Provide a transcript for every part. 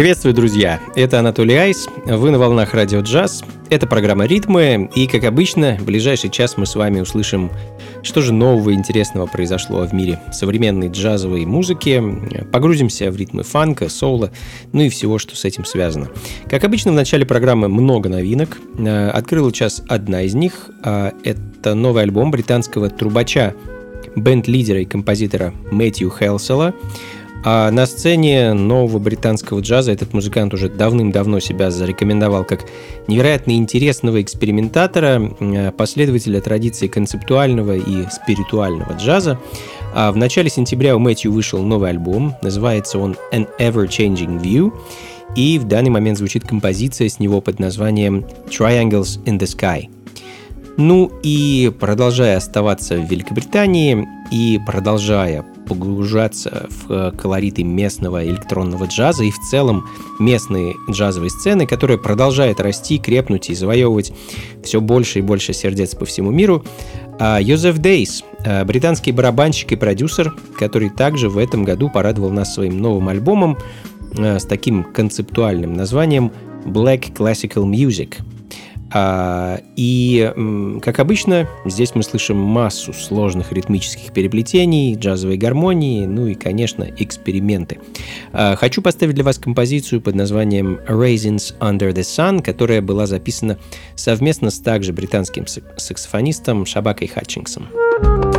Приветствую, друзья! Это Анатолий Айс, вы на волнах Радио Джаз. Это программа «Ритмы», и, как обычно, в ближайший час мы с вами услышим, что же нового и интересного произошло в мире современной джазовой музыки, погрузимся в ритмы фанка, соула, ну и всего, что с этим связано. Как обычно, в начале программы много новинок. Открыла час одна из них. А это новый альбом британского трубача, бенд-лидера и композитора Мэтью Хелсела – а на сцене нового британского джаза этот музыкант уже давным-давно себя зарекомендовал как невероятно интересного экспериментатора, э, последователя традиции концептуального и спиритуального джаза. А в начале сентября у Мэтью вышел новый альбом, называется он An Ever-Changing View, и в данный момент звучит композиция с него под названием Triangles in the Sky. Ну и продолжая оставаться в Великобритании и продолжая погружаться в э, колориты местного электронного джаза и в целом местные джазовые сцены, которая продолжает расти, крепнуть и завоевывать все больше и больше сердец по всему миру. А Йозеф Дейс, э, британский барабанщик и продюсер, который также в этом году порадовал нас своим новым альбомом э, с таким концептуальным названием Black Classical Music – и, как обычно, здесь мы слышим массу сложных ритмических переплетений, джазовой гармонии, ну и, конечно, эксперименты. А, хочу поставить для вас композицию под названием Raisins Under the Sun, которая была записана совместно с также британским саксофонистом Шабакой Хатчингсом. Радио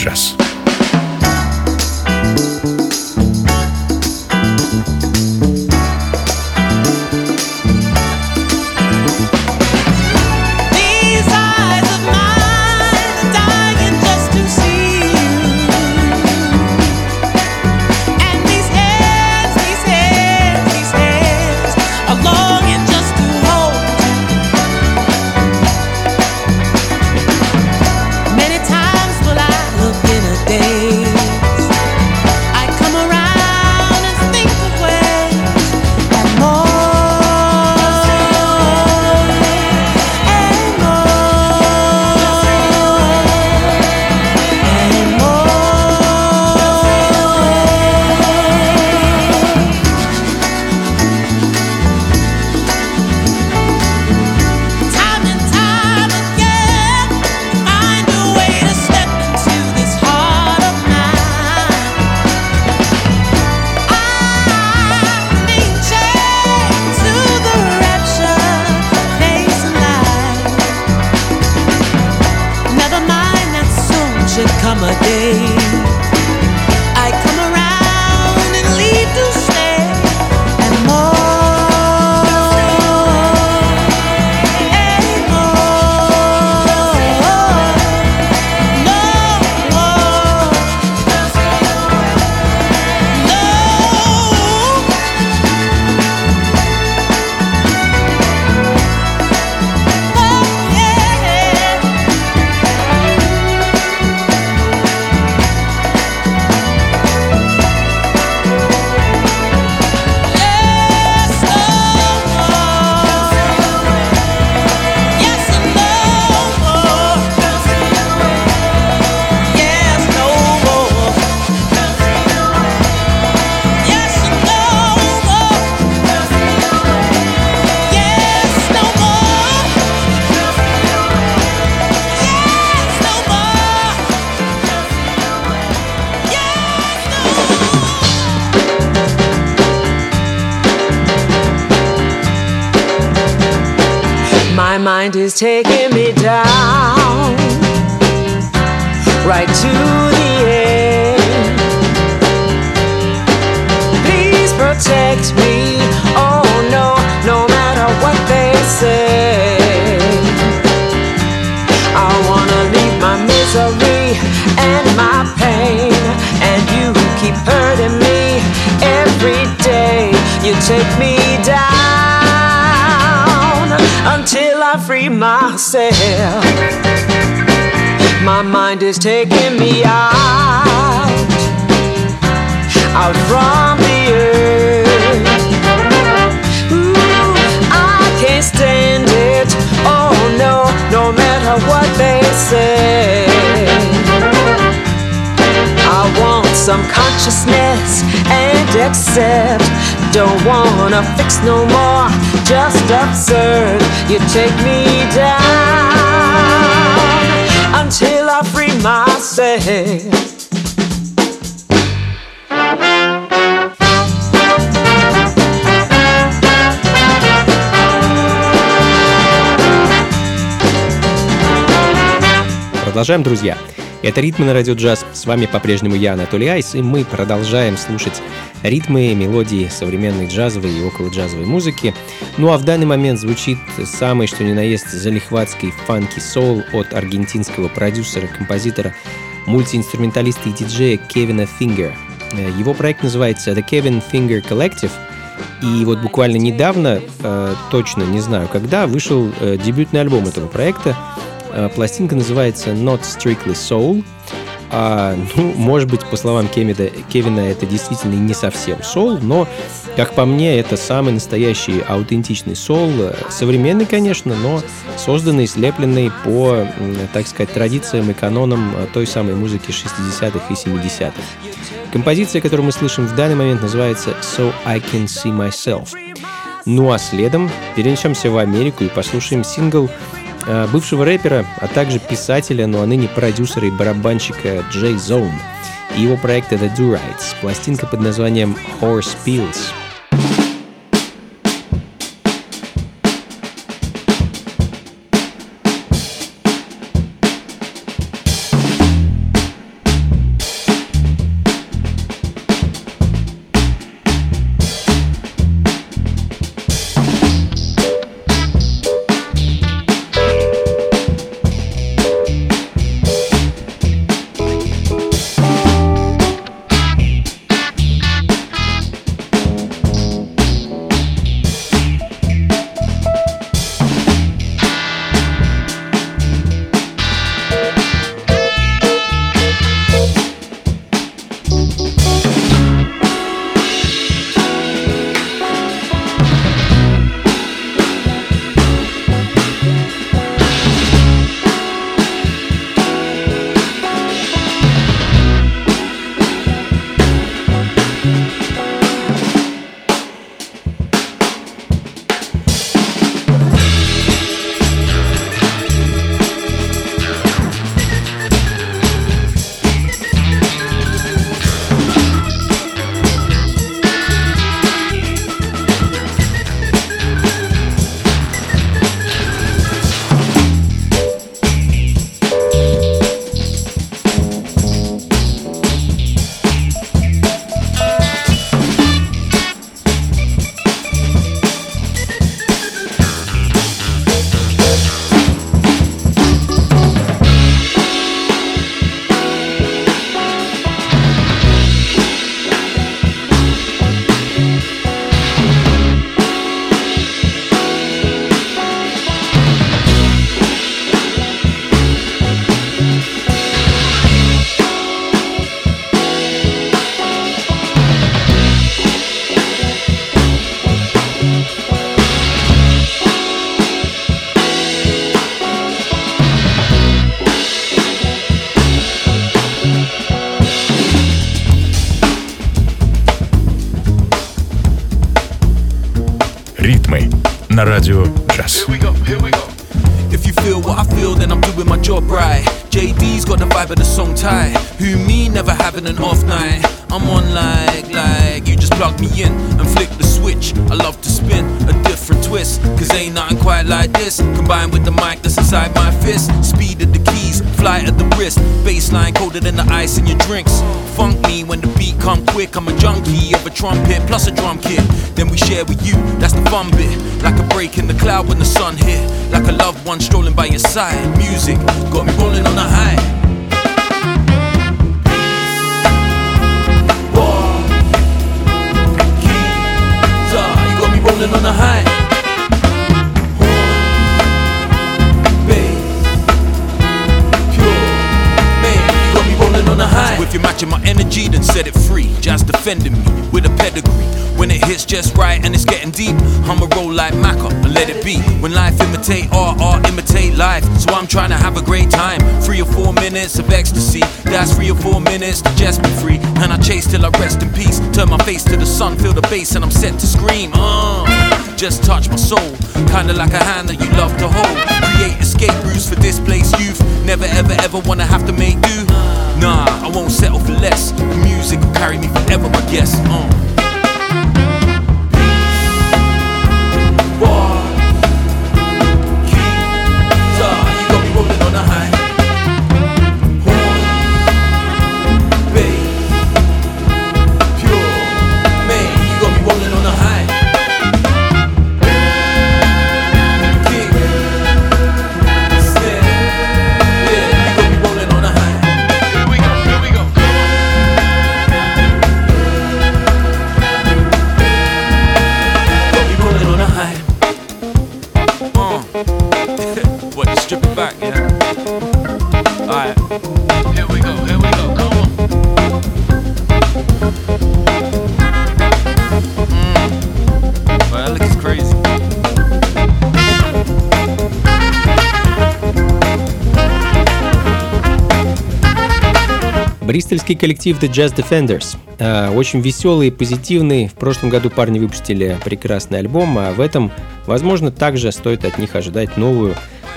«Джаз». Mind is taking me down is taking me out, out from the earth. Ooh, I can't stand it. Oh no, no matter what they say. I want some consciousness and accept. Don't wanna fix no more, just absurd. You take me down until I free myself. Продолжаем, друзья. Это «Ритмы на радио джаз». С вами по-прежнему я, Анатолий Айс, и мы продолжаем слушать ритмы, мелодии современной джазовой и около джазовой музыки. Ну а в данный момент звучит самый что ни на есть залихватский фанки-соул от аргентинского продюсера, композитора, мультиинструменталиста и диджея Кевина Фингер. Его проект называется The Kevin Finger Collective, и вот буквально недавно, э, точно не знаю когда, вышел э, дебютный альбом этого проекта. Э, пластинка называется Not Strictly Soul. А, ну, может быть, по словам Кевина, Кевина, это действительно не совсем сол, но, как по мне, это самый настоящий аутентичный сол. Современный, конечно, но созданный, слепленный по, так сказать, традициям и канонам той самой музыки 60-х и 70-х. Композиция, которую мы слышим в данный момент, называется «So I Can See Myself». Ну а следом перенесемся в Америку и послушаем сингл Э, бывшего рэпера, а также писателя, но ну, а ныне продюсера и барабанщика Джей Зоун и его проекта The Do Rights, пластинка под названием Horse Pills. The vibe of the song tight. Who me never having an off night? I'm on like, like, you just plug me in and flick the switch. I love to spin a different twist, cause ain't nothing quite like this. Combined with the mic that's inside my fist. Speed of the keys, flight at the wrist. Baseline colder than the ice in your drinks. Funk me when the beat come quick. I'm a junkie of a trumpet plus a drum kit. Then we share with you, that's the fun bit. Like a break in the cloud when the sun hit. Like a loved one strolling by your side. Music got me rolling on a high. Rolling on the high. Matching my energy, then set it free. Just defending me with a pedigree. When it hits just right and it's getting deep, I'ma roll like Macca and let it be. When life imitate art, art imitate life. So I'm trying to have a great time. Three or four minutes of ecstasy. That's three or four minutes to just be free. And I chase till I rest in peace. Turn my face to the sun, feel the bass, and I'm set to scream. Uh, just touch my soul. Kinda like a hand that you love to hold. Create escape routes for displaced youth. Never ever ever wanna have to make do. Nah, I won't settle for less. The music will carry me forever, I guess. Uh. Бристольский коллектив The Jazz Defenders. А, Очень веселый и позитивный. В прошлом году парни выпустили прекрасный альбом, а в этом, возможно, также стоит от них ожидать новую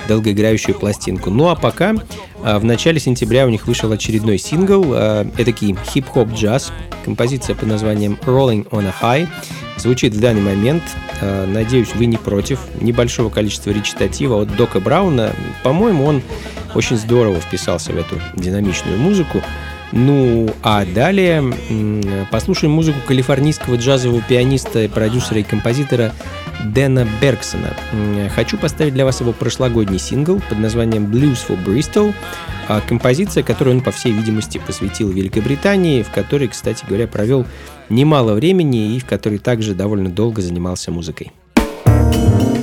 долгоиграющую пластинку. Ну а пока а, в начале сентября у них вышел очередной сингл, эдакий хип-хоп джаз, композиция под названием Rolling on a High. Звучит в данный момент, а, надеюсь, вы не против, небольшого количества речитатива от Дока Брауна. По-моему, он очень здорово вписался в эту динамичную музыку. Ну, а далее послушаем музыку калифорнийского джазового пианиста, продюсера и композитора Дэна Бергсона. Хочу поставить для вас его прошлогодний сингл под названием Blues for Bristol. А Композиция, которую он, по всей видимости, посвятил Великобритании, в которой, кстати говоря, провел немало времени и в которой также довольно долго занимался музыкой. Blues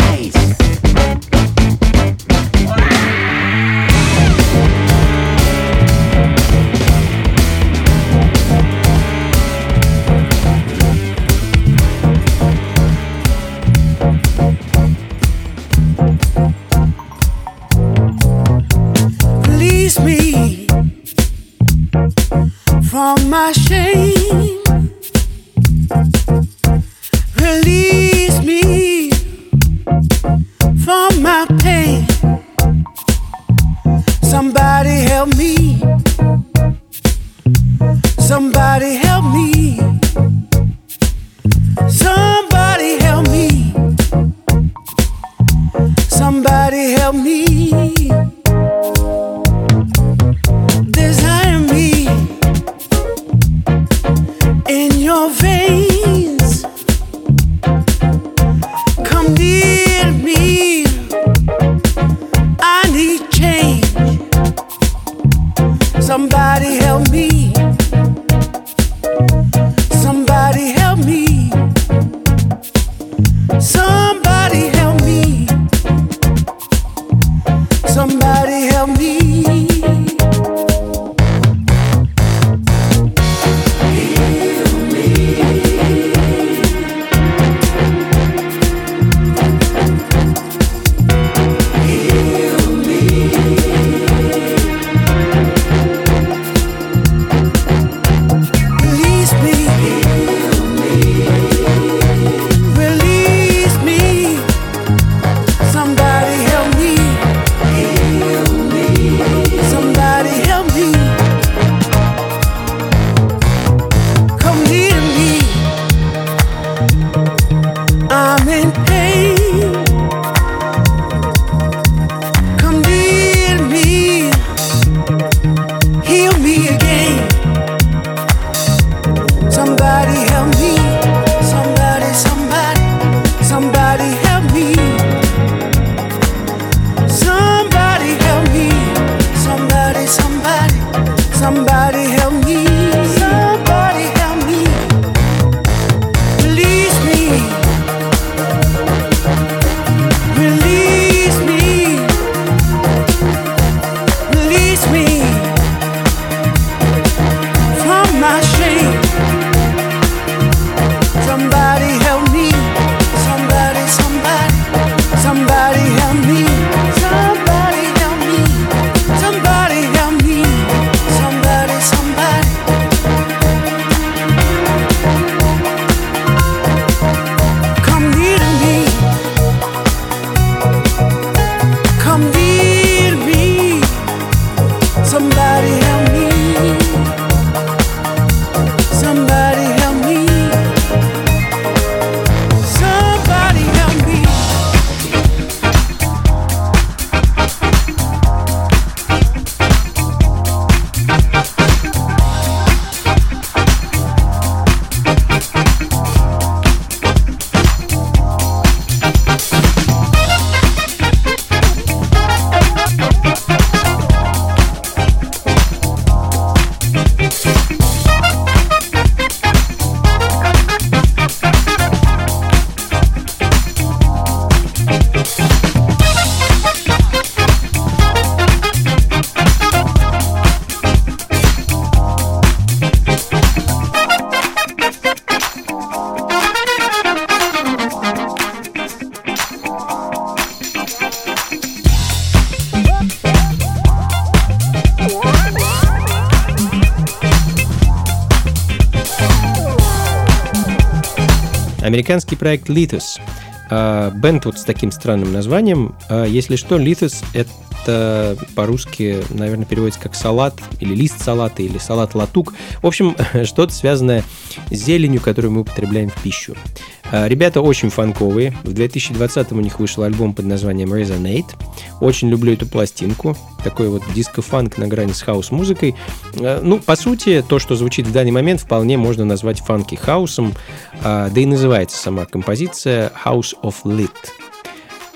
Американский проект Lithus. А, Бенд вот с таким странным названием. А, Если что, Lithus — это по-русски, наверное, переводится как салат, или лист салата, или салат-латук. В общем, что-то связанное с зеленью, которую мы употребляем в пищу. А, Ребята очень фанковые. В 2020 у них вышел альбом под названием Resonate. Очень люблю эту пластинку. Такой вот диско-фанк на грани с хаос-музыкой. А, Ну, по сути, то, что звучит в данный момент, вполне можно назвать фанки хаусом. А, Да и называется сама композиция House of Lit.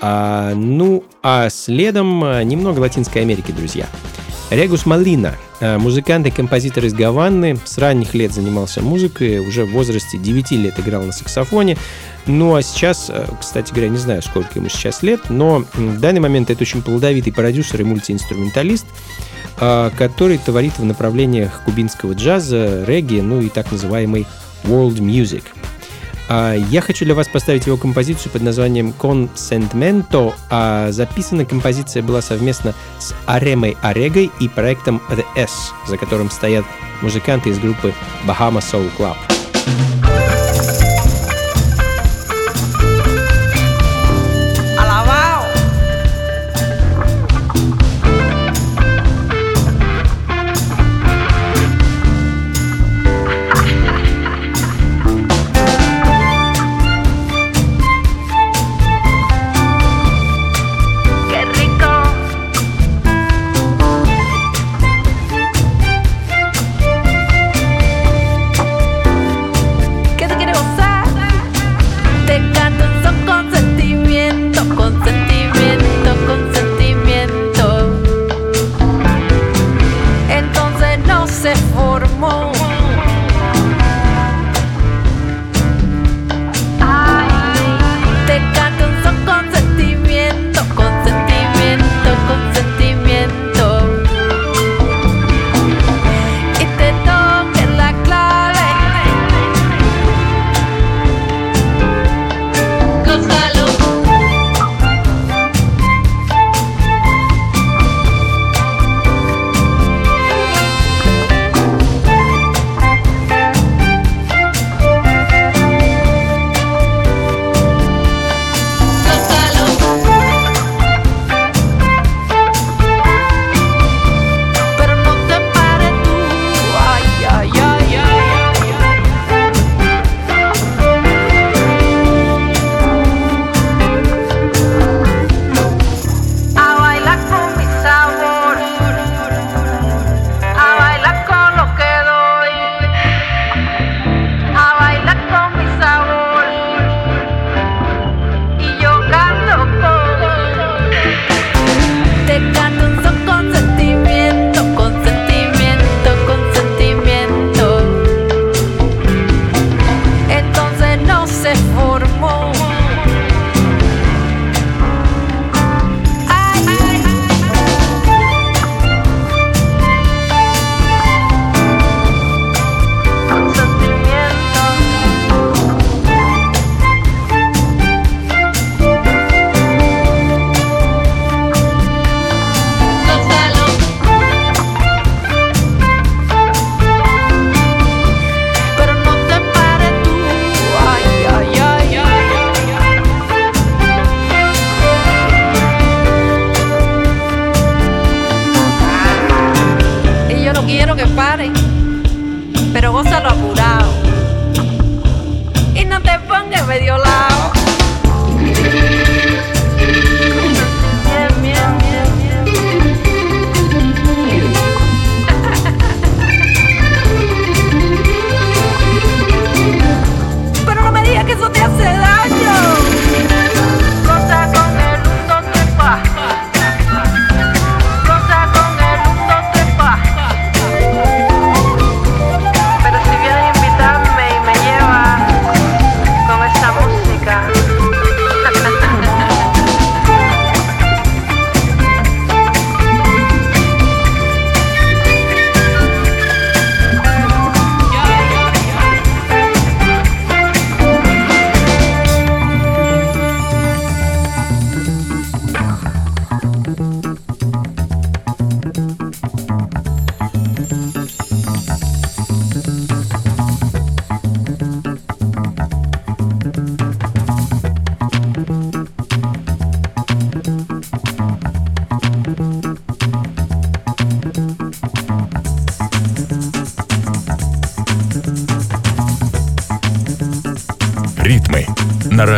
Ну, а следом немного Латинской Америки, друзья. Регус Малина Э, Музыкант и композитор из Гаваны с ранних лет занимался музыкой, уже в возрасте 9 лет играл на саксофоне. Ну а сейчас, э, кстати говоря, не знаю, сколько ему сейчас лет, но в данный момент это очень плодовитый продюсер и мультиинструменталист, э, который творит в направлениях кубинского джаза, регги, ну и так называемый world music. А, Я хочу для вас поставить его композицию под названием «Consentmento», а записана композиция была совместно с Аремой Орегой и проектом The S, за которым стоят музыканты из группы Bahama Soul Club.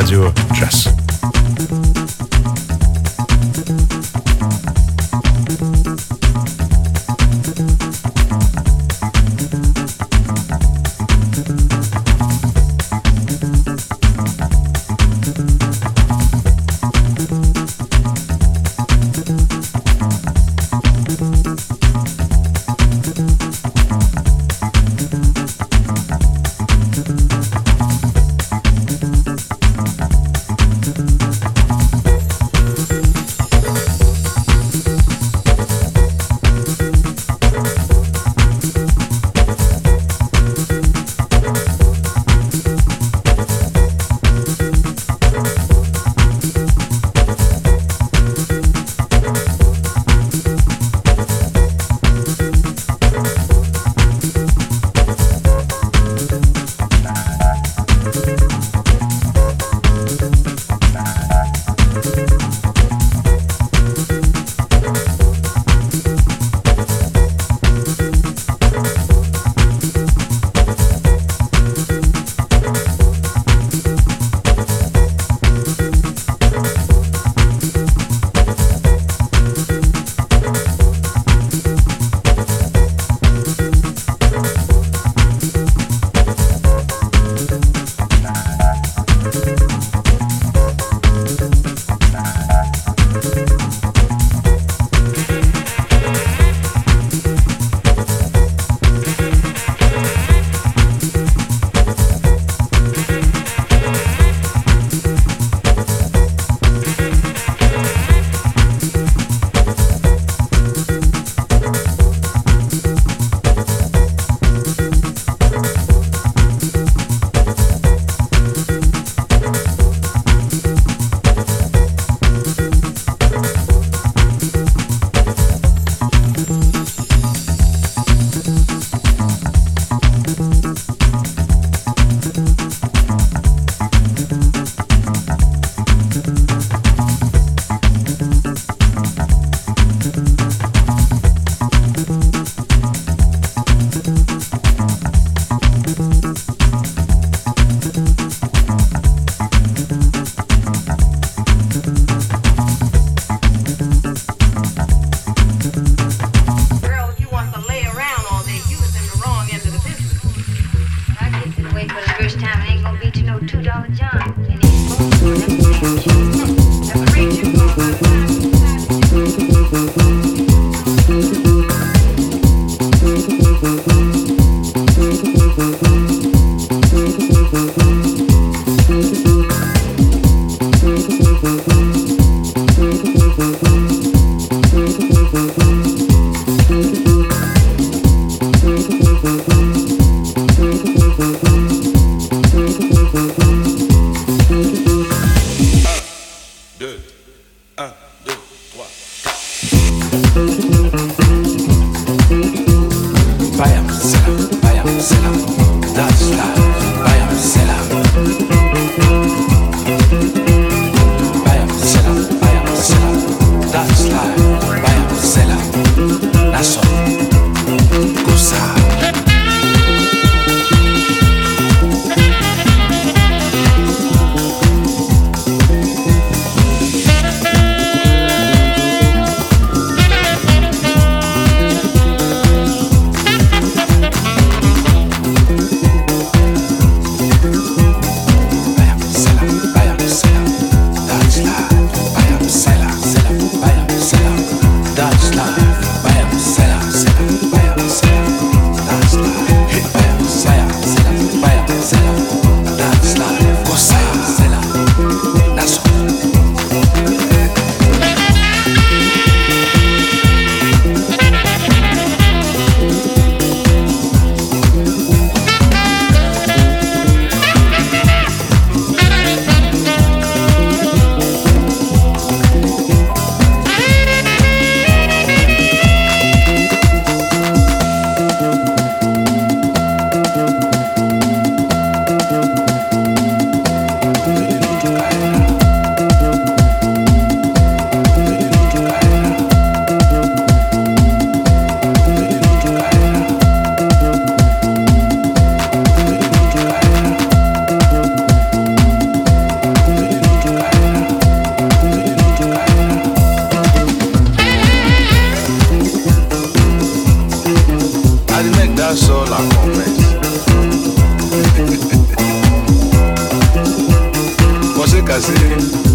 На радио that's all I confess. Você casei.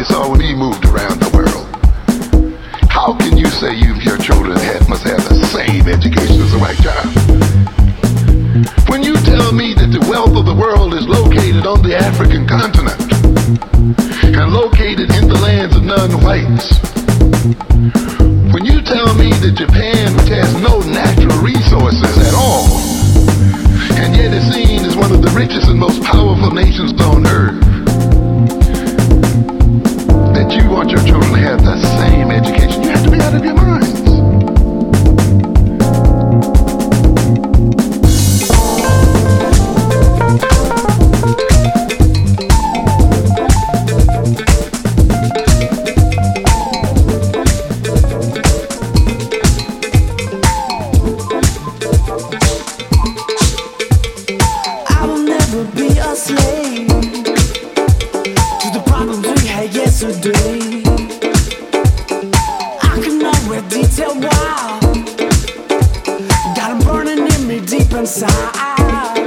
It's all Got them burning in me deep inside.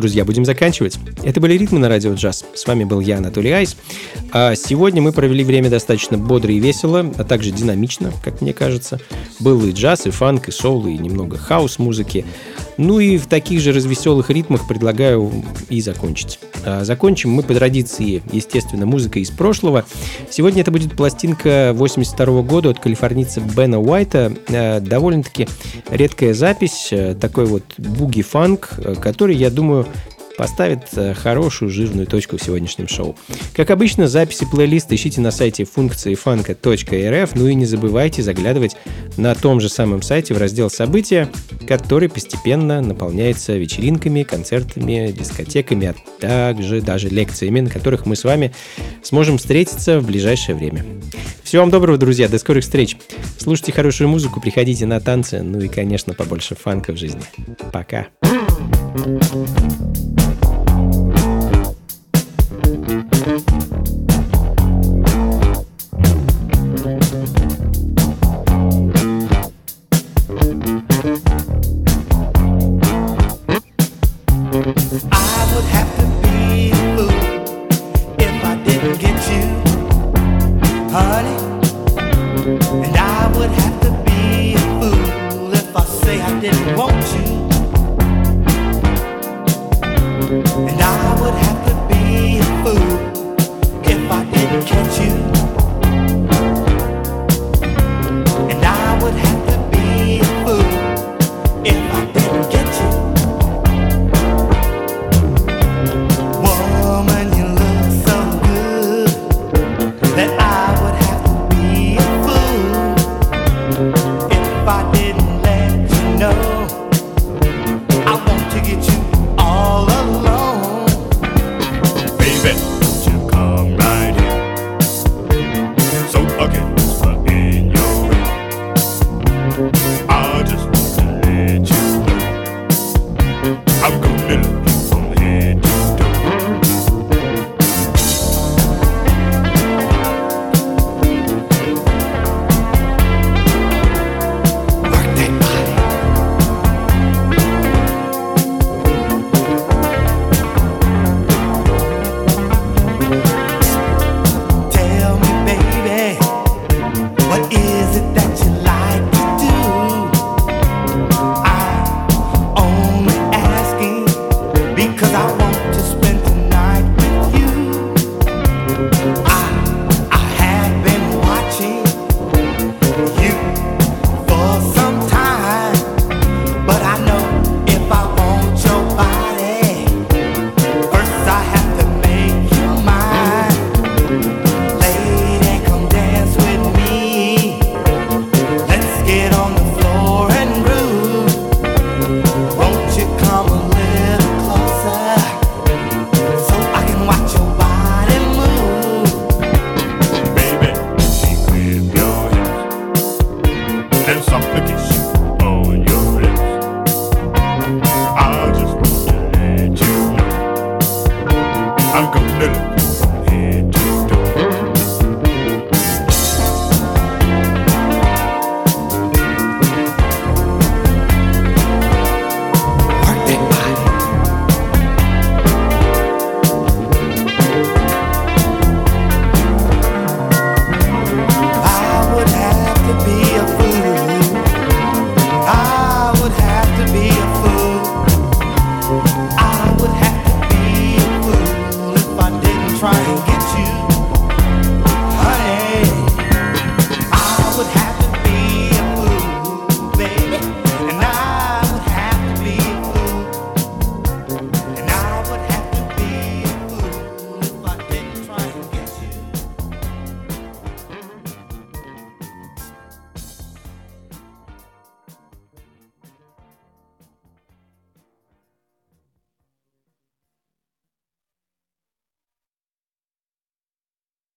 друзья, будем заканчивать. Это были «Ритмы на радио джаз». С вами был я, Анатолий Айс. А сегодня мы провели время достаточно бодро и весело, а также динамично, как мне кажется. Был и джаз, и фанк, и соул, и немного хаос-музыки. Ну и в таких же развеселых ритмах предлагаю и закончить. А, закончим мы по традиции, естественно, музыкой из прошлого. Сегодня это будет пластинка 82 года от калифорнийца Бена Уайта. А, довольно-таки редкая запись, а, такой вот буги-фанк, который, я думаю, поставит э, хорошую жирную точку в сегодняшнем шоу. Как обычно, записи плейлиста ищите на сайте функции фанка.рф, ну и не забывайте заглядывать на том же самом сайте в раздел «События», который постепенно наполняется вечеринками, концертами, дискотеками, а также даже лекциями, на которых мы с вами сможем встретиться в ближайшее время. Всего вам доброго, друзья, до скорых встреч. Слушайте хорошую музыку, приходите на танцы, ну и, конечно, побольше фанка в жизни. Пока. thank you